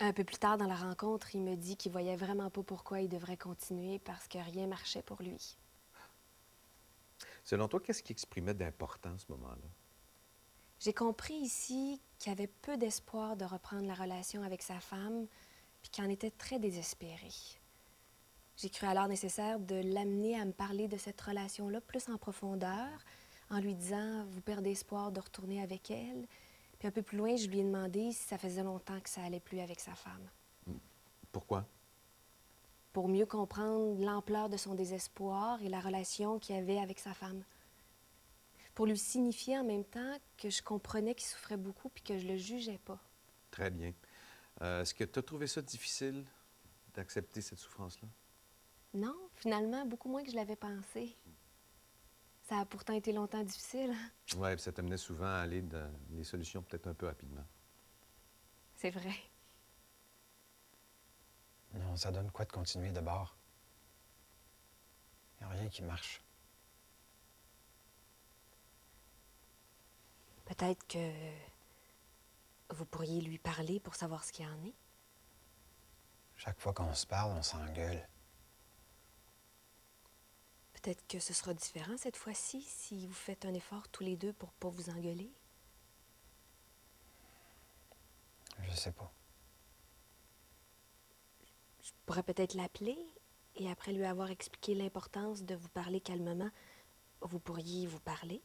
Un peu plus tard dans la rencontre, il me dit qu'il voyait vraiment pas pourquoi il devrait continuer parce que rien marchait pour lui. Selon toi, qu'est-ce qui exprimait d'important à ce moment-là? J'ai compris ici qu'il avait peu d'espoir de reprendre la relation avec sa femme, puis qu'il en était très désespéré. J'ai cru alors nécessaire de l'amener à me parler de cette relation-là plus en profondeur, en lui disant Vous perdez espoir de retourner avec elle. Puis un peu plus loin, je lui ai demandé si ça faisait longtemps que ça allait plus avec sa femme. Pourquoi? Pour mieux comprendre l'ampleur de son désespoir et la relation qu'il avait avec sa femme. Pour lui signifier en même temps que je comprenais qu'il souffrait beaucoup puis que je le jugeais pas. Très bien. Euh, Est-ce que tu as trouvé ça difficile d'accepter cette souffrance-là? Non, finalement, beaucoup moins que je l'avais pensé. Ça a pourtant été longtemps difficile. hein? Oui, ça t'amenait souvent à aller dans les solutions peut-être un peu rapidement. C'est vrai. Non, ça donne quoi de continuer de bord? Il n'y a rien qui marche. Peut-être que vous pourriez lui parler pour savoir ce qu'il en est. Chaque fois qu'on se parle, on s'engueule. Peut-être que ce sera différent cette fois-ci si vous faites un effort tous les deux pour pas vous engueuler? Je sais pas. Je pourrais peut-être l'appeler et après lui avoir expliqué l'importance de vous parler calmement, vous pourriez vous parler?